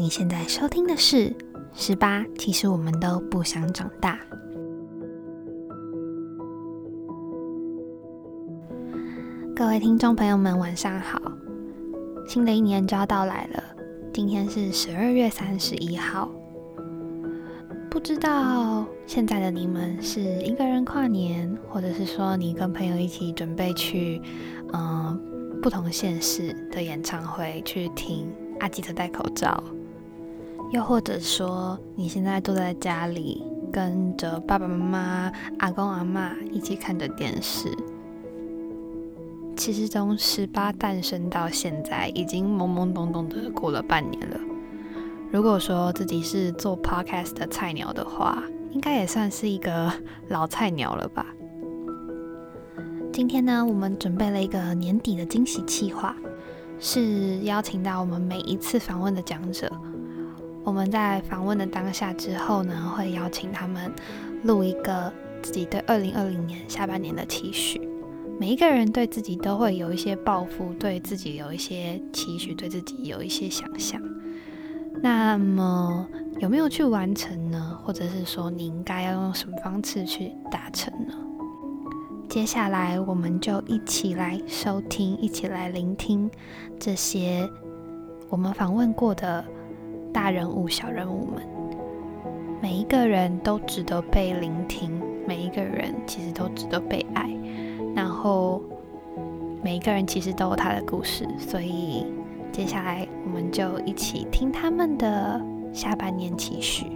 你现在收听的是《十八》，其实我们都不想长大。各位听众朋友们，晚上好！新的一年就要到来了，今天是十二月三十一号。不知道现在的你们是一个人跨年，或者是说你跟朋友一起准备去，嗯，不同县市的演唱会去听阿吉特戴口罩，又或者说你现在坐在家里，跟着爸爸妈妈、阿公阿妈一起看着电视。其实从十八诞生到现在，已经懵懵懂懂的过了半年了。如果说自己是做 podcast 的菜鸟的话，应该也算是一个老菜鸟了吧。今天呢，我们准备了一个年底的惊喜计划，是邀请到我们每一次访问的讲者。我们在访问的当下之后呢，会邀请他们录一个自己对二零二零年下半年的期许。每一个人对自己都会有一些抱负，对自己有一些期许，对自己有一些想象。那么有没有去完成呢？或者是说你应该要用什么方式去达成呢？接下来我们就一起来收听，一起来聆听这些我们访问过的大人物、小人物们。每一个人都值得被聆听，每一个人其实都值得被爱。然后每一个人其实都有他的故事，所以接下来我们就一起听他们的下半年期许。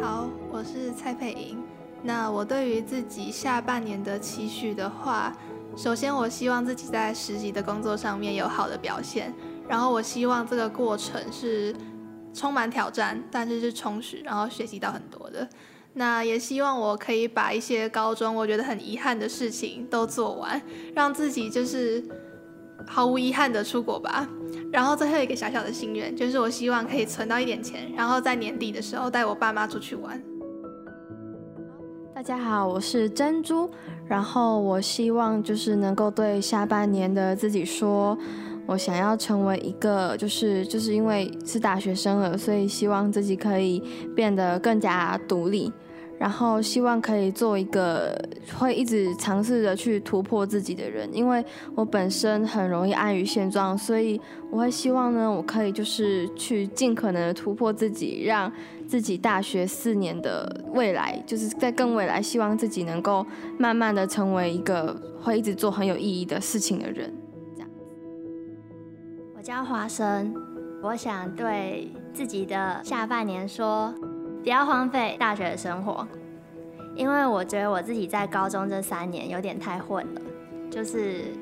好，我是蔡佩莹。那我对于自己下半年的期许的话，首先我希望自己在实习的工作上面有好的表现，然后我希望这个过程是充满挑战，但是是充实，然后学习到很多的。那也希望我可以把一些高中我觉得很遗憾的事情都做完，让自己就是毫无遗憾的出国吧。然后最后一个小小的心愿，就是我希望可以存到一点钱，然后在年底的时候带我爸妈出去玩。大家好，我是珍珠。然后我希望就是能够对下半年的自己说，我想要成为一个就是就是因为是大学生了，所以希望自己可以变得更加独立。然后希望可以做一个会一直尝试着去突破自己的人，因为我本身很容易安于现状，所以我会希望呢，我可以就是去尽可能的突破自己，让自己大学四年的未来，就是在更未来，希望自己能够慢慢的成为一个会一直做很有意义的事情的人。我叫华生，我想对自己的下半年说。不要荒废大学的生活，因为我觉得我自己在高中这三年有点太混了，就是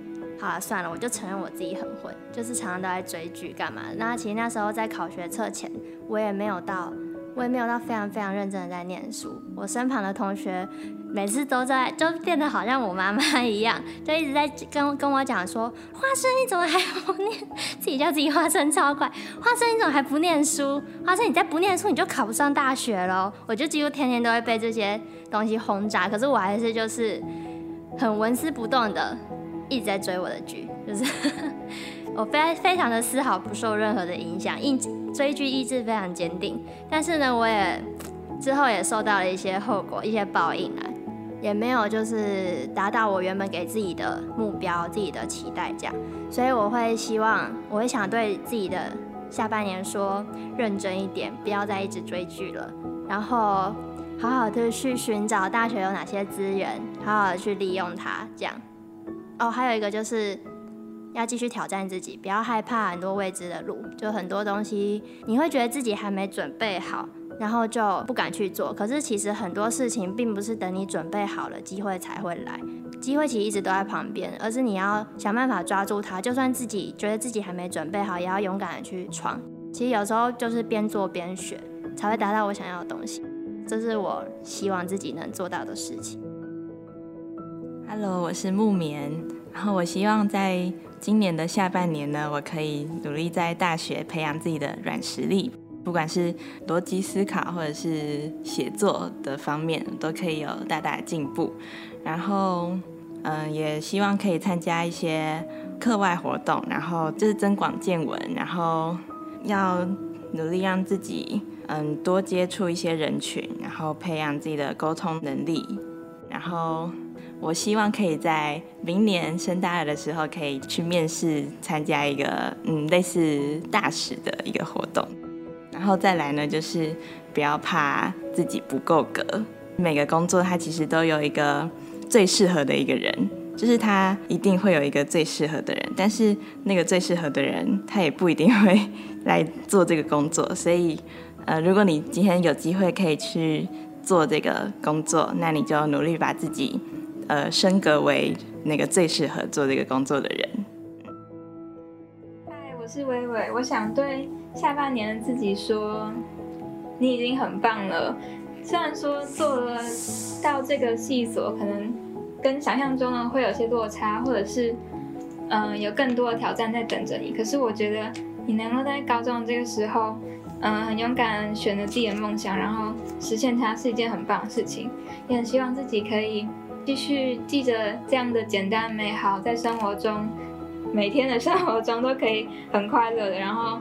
好了算了，我就承认我自己很混，就是常常都在追剧干嘛。那其实那时候在考学测前，我也没有到。我也没有到非常非常认真的在念书，我身旁的同学每次都在，就变得好像我妈妈一样，就一直在跟跟我讲说：“花生你怎么还不念？自己叫自己花生超快，花生你怎么还不念书？花生你再不念书你就考不上大学喽！”我就几乎天天都会被这些东西轰炸，可是我还是就是很纹丝不动的一直在追我的剧，就是。我非非常的丝毫不受任何的影响，意追剧意志非常坚定。但是呢，我也之后也受到了一些后果，一些报应啊，也没有就是达到我原本给自己的目标、自己的期待这样。所以我会希望，我会想对自己的下半年说，认真一点，不要再一直追剧了，然后好好的去寻找大学有哪些资源，好好的去利用它这样。哦，还有一个就是。要继续挑战自己，不要害怕很多未知的路。就很多东西，你会觉得自己还没准备好，然后就不敢去做。可是其实很多事情并不是等你准备好了，机会才会来。机会其实一直都在旁边，而是你要想办法抓住它。就算自己觉得自己还没准备好，也要勇敢的去闯。其实有时候就是边做边学，才会达到我想要的东西。这是我希望自己能做到的事情。Hello，我是木棉，然后我希望在。今年的下半年呢，我可以努力在大学培养自己的软实力，不管是逻辑思考或者是写作的方面，都可以有大大的进步。然后，嗯，也希望可以参加一些课外活动，然后就是增广见闻，然后要努力让自己嗯多接触一些人群，然后培养自己的沟通能力，然后我希望可以在明年升大二的时候可以去面试参加一个嗯类似大使的一个活动，然后再来呢就是不要怕自己不够格，每个工作它其实都有一个最适合的一个人。就是他一定会有一个最适合的人，但是那个最适合的人他也不一定会来做这个工作。所以，呃，如果你今天有机会可以去做这个工作，那你就努力把自己呃升格为那个最适合做这个工作的人。嗨，我是微微，我想对下半年自己说，你已经很棒了。虽然说做了到这个系所，可能。跟想象中呢会有些落差，或者是，嗯，有更多的挑战在等着你。可是我觉得你能够在高中这个时候，嗯，很勇敢选择自己的梦想，然后实现它，是一件很棒的事情。也很希望自己可以继续记着这样的简单美好，在生活中，每天的生活中都可以很快乐的，然后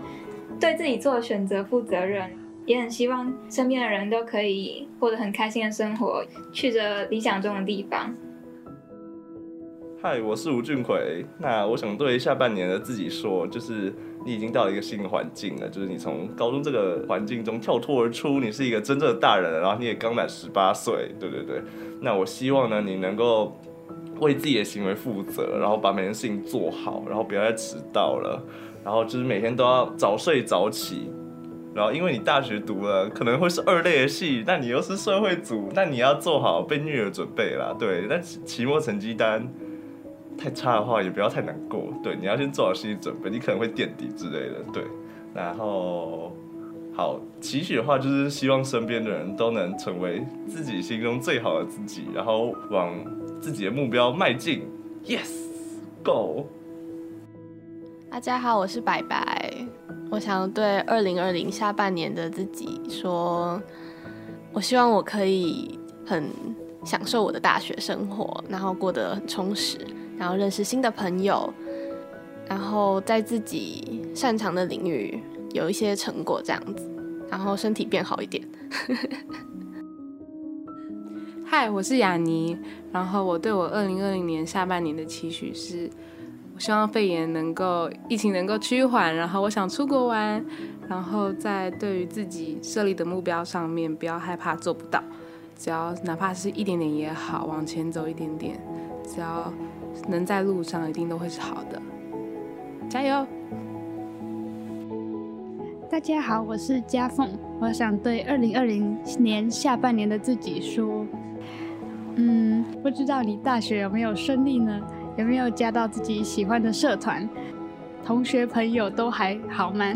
对自己做的选择负责任。也很希望身边的人都可以过得很开心的生活，去着理想中的地方。嗨，我是吴俊奎。那我想对下半年的自己说，就是你已经到了一个新的环境了，就是你从高中这个环境中跳脱而出，你是一个真正的大人了，然后你也刚满十八岁，对对对。那我希望呢，你能够为自己的行为负责，然后把每件事情做好，然后不要再迟到了，然后就是每天都要早睡早起。然后因为你大学读了可能会是二类的系，那你又是社会组，那你要做好被虐的准备啦。对，那期末成绩单。太差的话也不要太难过，对，你要先做好心理准备，你可能会垫底之类的，对。然后，好，期许的话就是希望身边的人都能成为自己心中最好的自己，然后往自己的目标迈进。Yes，Go。大家好，我是白白，我想对二零二零下半年的自己说，我希望我可以很享受我的大学生活，然后过得很充实。然后认识新的朋友，然后在自己擅长的领域有一些成果，这样子，然后身体变好一点。嗨，我是雅尼。然后我对我二零二零年下半年的期许是，我希望肺炎能够疫情能够趋缓，然后我想出国玩，然后在对于自己设立的目标上面不要害怕做不到，只要哪怕是一点点也好，往前走一点点，只要。能在路上一定都会是好的，加油！大家好，我是嘉凤，我想对二零二零年下半年的自己说，嗯，不知道你大学有没有顺利呢？有没有加到自己喜欢的社团？同学朋友都还好吗？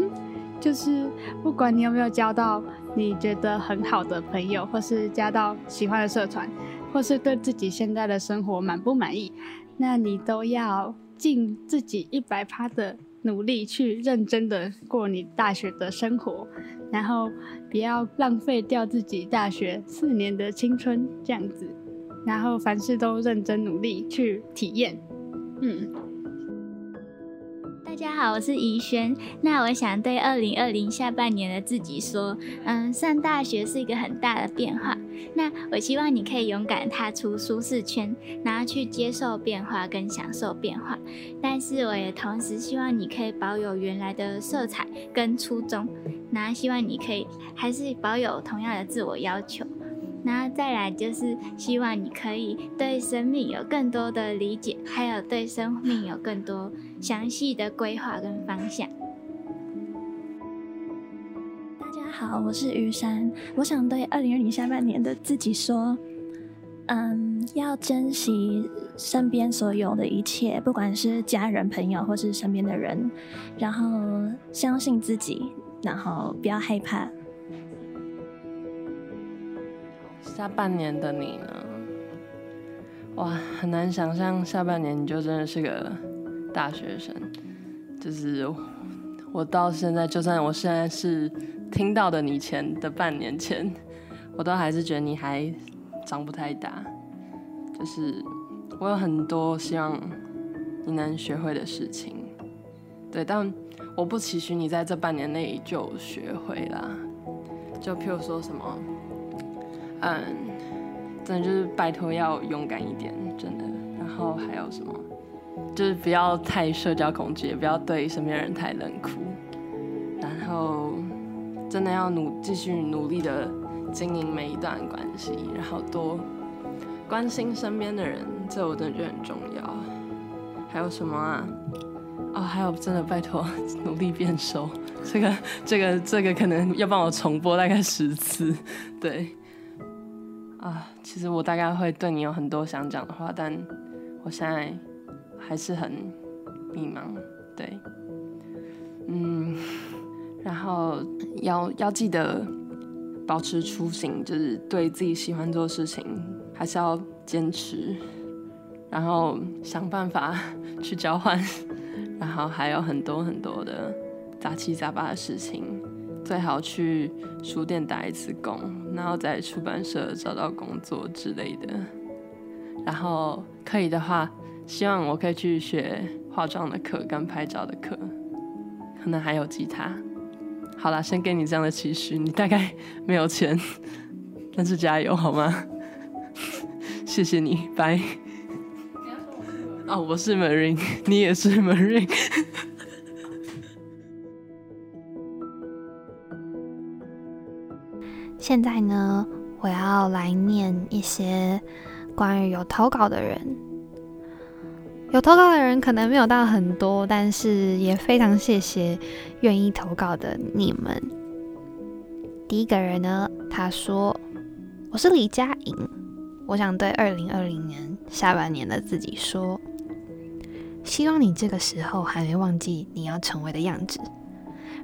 就是不管你有没有交到你觉得很好的朋友，或是加到喜欢的社团。或是对自己现在的生活满不满意，那你都要尽自己一百趴的努力去认真的过你大学的生活，然后不要浪费掉自己大学四年的青春这样子，然后凡事都认真努力去体验，嗯。大家好，我是怡轩。那我想对二零二零下半年的自己说，嗯，上大学是一个很大的变化。那我希望你可以勇敢踏出舒适圈，然后去接受变化跟享受变化。但是我也同时希望你可以保有原来的色彩跟初衷，那希望你可以还是保有同样的自我要求。那再来就是希望你可以对生命有更多的理解，还有对生命有更多详细的规划跟方向。大家好，我是雨山，我想对二零二零下半年的自己说，嗯，要珍惜身边所有的一切，不管是家人、朋友或是身边的人，然后相信自己，然后不要害怕。下半年的你呢？哇，很难想象下半年你就真的是个大学生。就是我到现在，就算我现在是听到的你前的半年前，我都还是觉得你还长不太大。就是我有很多希望你能学会的事情，对，但我不期许你在这半年内就学会啦。就譬如说什么，嗯，真的就是拜托要勇敢一点，真的。然后还有什么，就是不要太社交恐惧，也不要对身边人太冷酷。然后真的要努继续努力的经营每一段关系，然后多关心身边的人，这我真的觉得很重要。还有什么啊？哦，还有真的拜托努力变瘦，这个这个这个可能要帮我重播大概十次。对，啊，其实我大概会对你有很多想讲的话，但我现在还是很迷茫。对，嗯，然后要要记得保持初心，就是对自己喜欢做的事情还是要坚持，然后想办法去交换。然后还有很多很多的杂七杂八的事情，最好去书店打一次工，然后在出版社找到工作之类的。然后可以的话，希望我可以去学化妆的课跟拍照的课，可能还有吉他。好了，先给你这样的期许，你大概没有钱，但是加油好吗？谢谢你，拜。哦，我是 Marine，你也是 Marine。现在呢，我要来念一些关于有投稿的人。有投稿的人可能没有到很多，但是也非常谢谢愿意投稿的你们。第一个人呢，他说：“我是李佳颖，我想对二零二零年下半年的自己说。”希望你这个时候还没忘记你要成为的样子，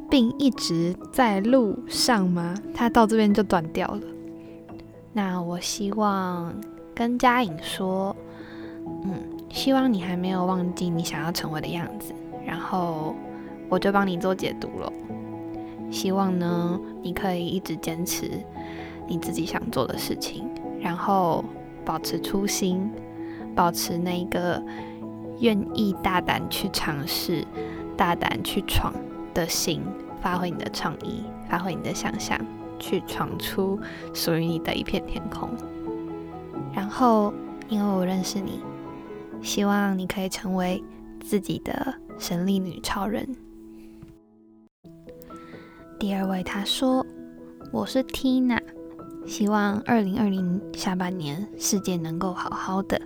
并一直在路上吗？他到这边就断掉了。那我希望跟嘉颖说，嗯，希望你还没有忘记你想要成为的样子，然后我就帮你做解读了。希望呢，你可以一直坚持你自己想做的事情，然后保持初心，保持那个。愿意大胆去尝试、大胆去闯的心，发挥你的创意，发挥你的想象，去闯出属于你的一片天空。然后，因为我认识你，希望你可以成为自己的神力女超人。第二位他说：“我是 Tina，希望二零二零下半年世界能够好好的，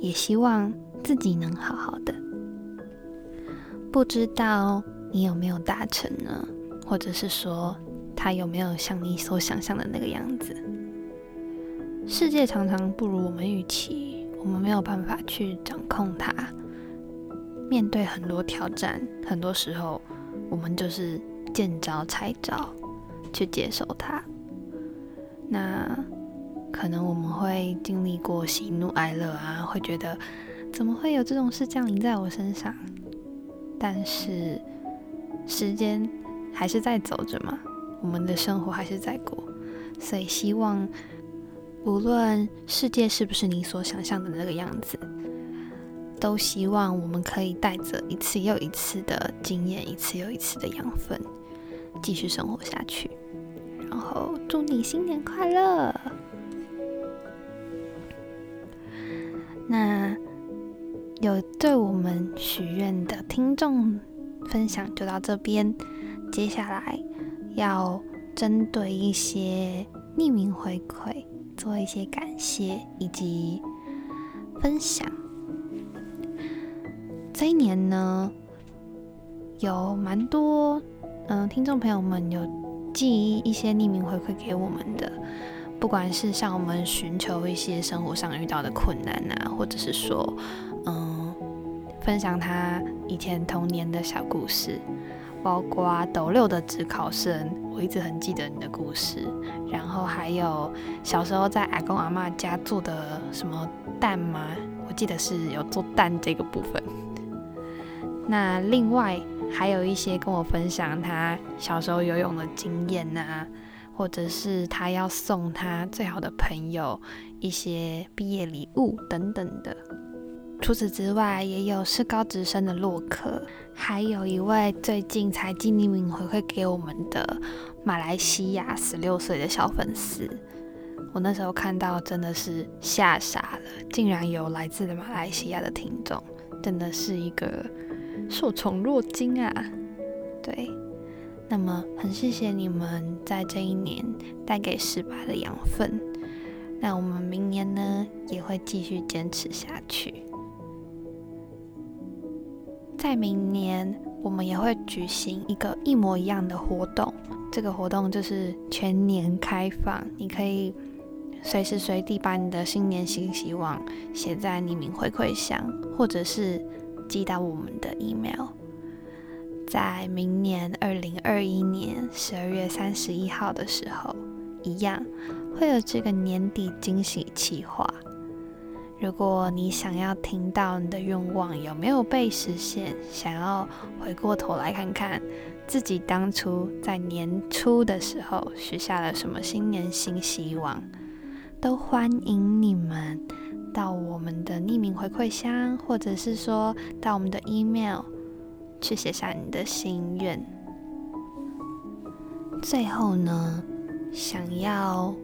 也希望。”自己能好好的，不知道你有没有达成呢？或者是说，他有没有像你所想象的那个样子？世界常常不如我们预期，我们没有办法去掌控它。面对很多挑战，很多时候我们就是见招拆招，去接受它。那可能我们会经历过喜怒哀乐啊，会觉得。怎么会有这种事降临在我身上？但是时间还是在走着嘛，我们的生活还是在过，所以希望无论世界是不是你所想象的那个样子，都希望我们可以带着一次又一次的经验，一次又一次的养分，继续生活下去。然后祝你新年快乐！那。有对我们许愿的听众分享就到这边，接下来要针对一些匿名回馈做一些感谢以及分享。这一年呢，有蛮多嗯听众朋友们有寄一些匿名回馈给我们的，不管是向我们寻求一些生活上遇到的困难啊，或者是说。嗯，分享他以前童年的小故事，包括斗六的职考生，我一直很记得你的故事。然后还有小时候在阿公阿妈家做的什么蛋吗？我记得是有做蛋这个部分。那另外还有一些跟我分享他小时候游泳的经验呐，或者是他要送他最好的朋友一些毕业礼物等等的。除此之外，也有是高职生的洛克，还有一位最近才寄匿名回馈给我们的马来西亚十六岁的小粉丝。我那时候看到真的是吓傻了，竟然有来自马来西亚的听众，真的是一个受宠若惊啊！对，那么很谢谢你们在这一年带给十八的养分，那我们明年呢也会继续坚持下去。在明年，我们也会举行一个一模一样的活动。这个活动就是全年开放，你可以随时随地把你的新年新希望写在匿名回馈箱，或者是寄到我们的 email。在明年二零二一年十二月三十一号的时候，一样会有这个年底惊喜企划。如果你想要听到你的愿望有没有被实现，想要回过头来看看自己当初在年初的时候许下了什么新年新希望，都欢迎你们到我们的匿名回馈箱，或者是说到我们的 email 去写下你的心愿。最后呢，想要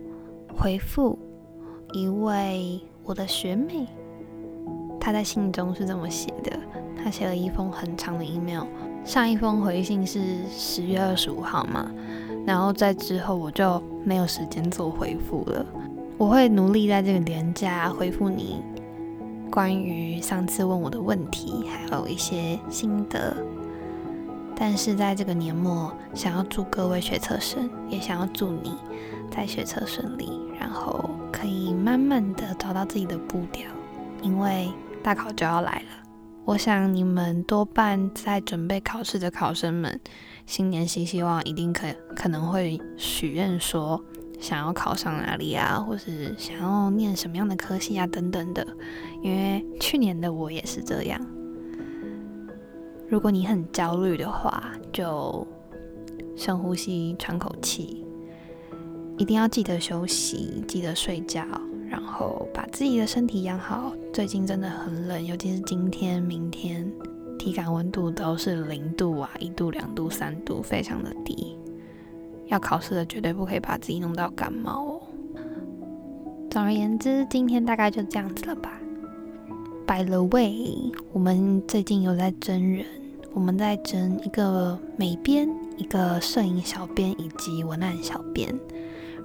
回复一位。我的学妹，她在信中是这么写的：她写了一封很长的 email，上一封回信是十月二十五号嘛，然后在之后我就没有时间做回复了。我会努力在这个年假回复你关于上次问我的问题，还有一些心得。但是在这个年末，想要祝各位学测生，也想要祝你在学测顺利，然后。可以慢慢的找到自己的步调，因为大考就要来了。我想你们多半在准备考试的考生们，新年新希望一定可可能会许愿说想要考上哪里啊，或是想要念什么样的科系啊等等的。因为去年的我也是这样。如果你很焦虑的话，就深呼吸，喘口气。一定要记得休息，记得睡觉，然后把自己的身体养好。最近真的很冷，尤其是今天、明天，体感温度都是零度啊，一度、两度、三度，非常的低。要考试的绝对不可以把自己弄到感冒哦。总而言之，今天大概就这样子了吧。By the way，我们最近有在真人，我们在争一个美编、一个摄影小编以及文案小编。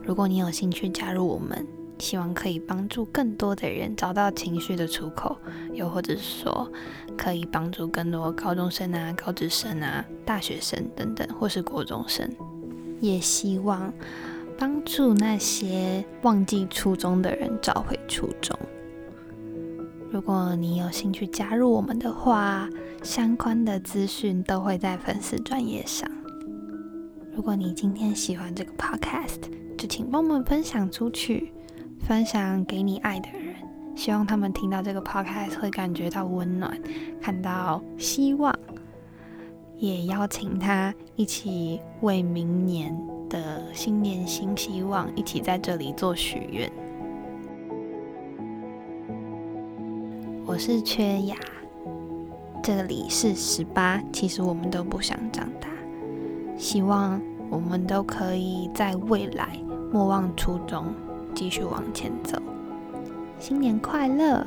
如果你有兴趣加入我们，希望可以帮助更多的人找到情绪的出口，又或者说可以帮助更多高中生啊、高职生啊、大学生等等，或是国中生，也希望帮助那些忘记初衷的人找回初衷。如果你有兴趣加入我们的话，相关的资讯都会在粉丝专业上。如果你今天喜欢这个 podcast，就请帮我们分享出去，分享给你爱的人，希望他们听到这个 podcast 会感觉到温暖，看到希望，也邀请他一起为明年的新年新希望，一起在这里做许愿。我是缺牙，这里是十八，其实我们都不想长大。希望我们都可以在未来莫忘初衷，继续往前走。新年快乐！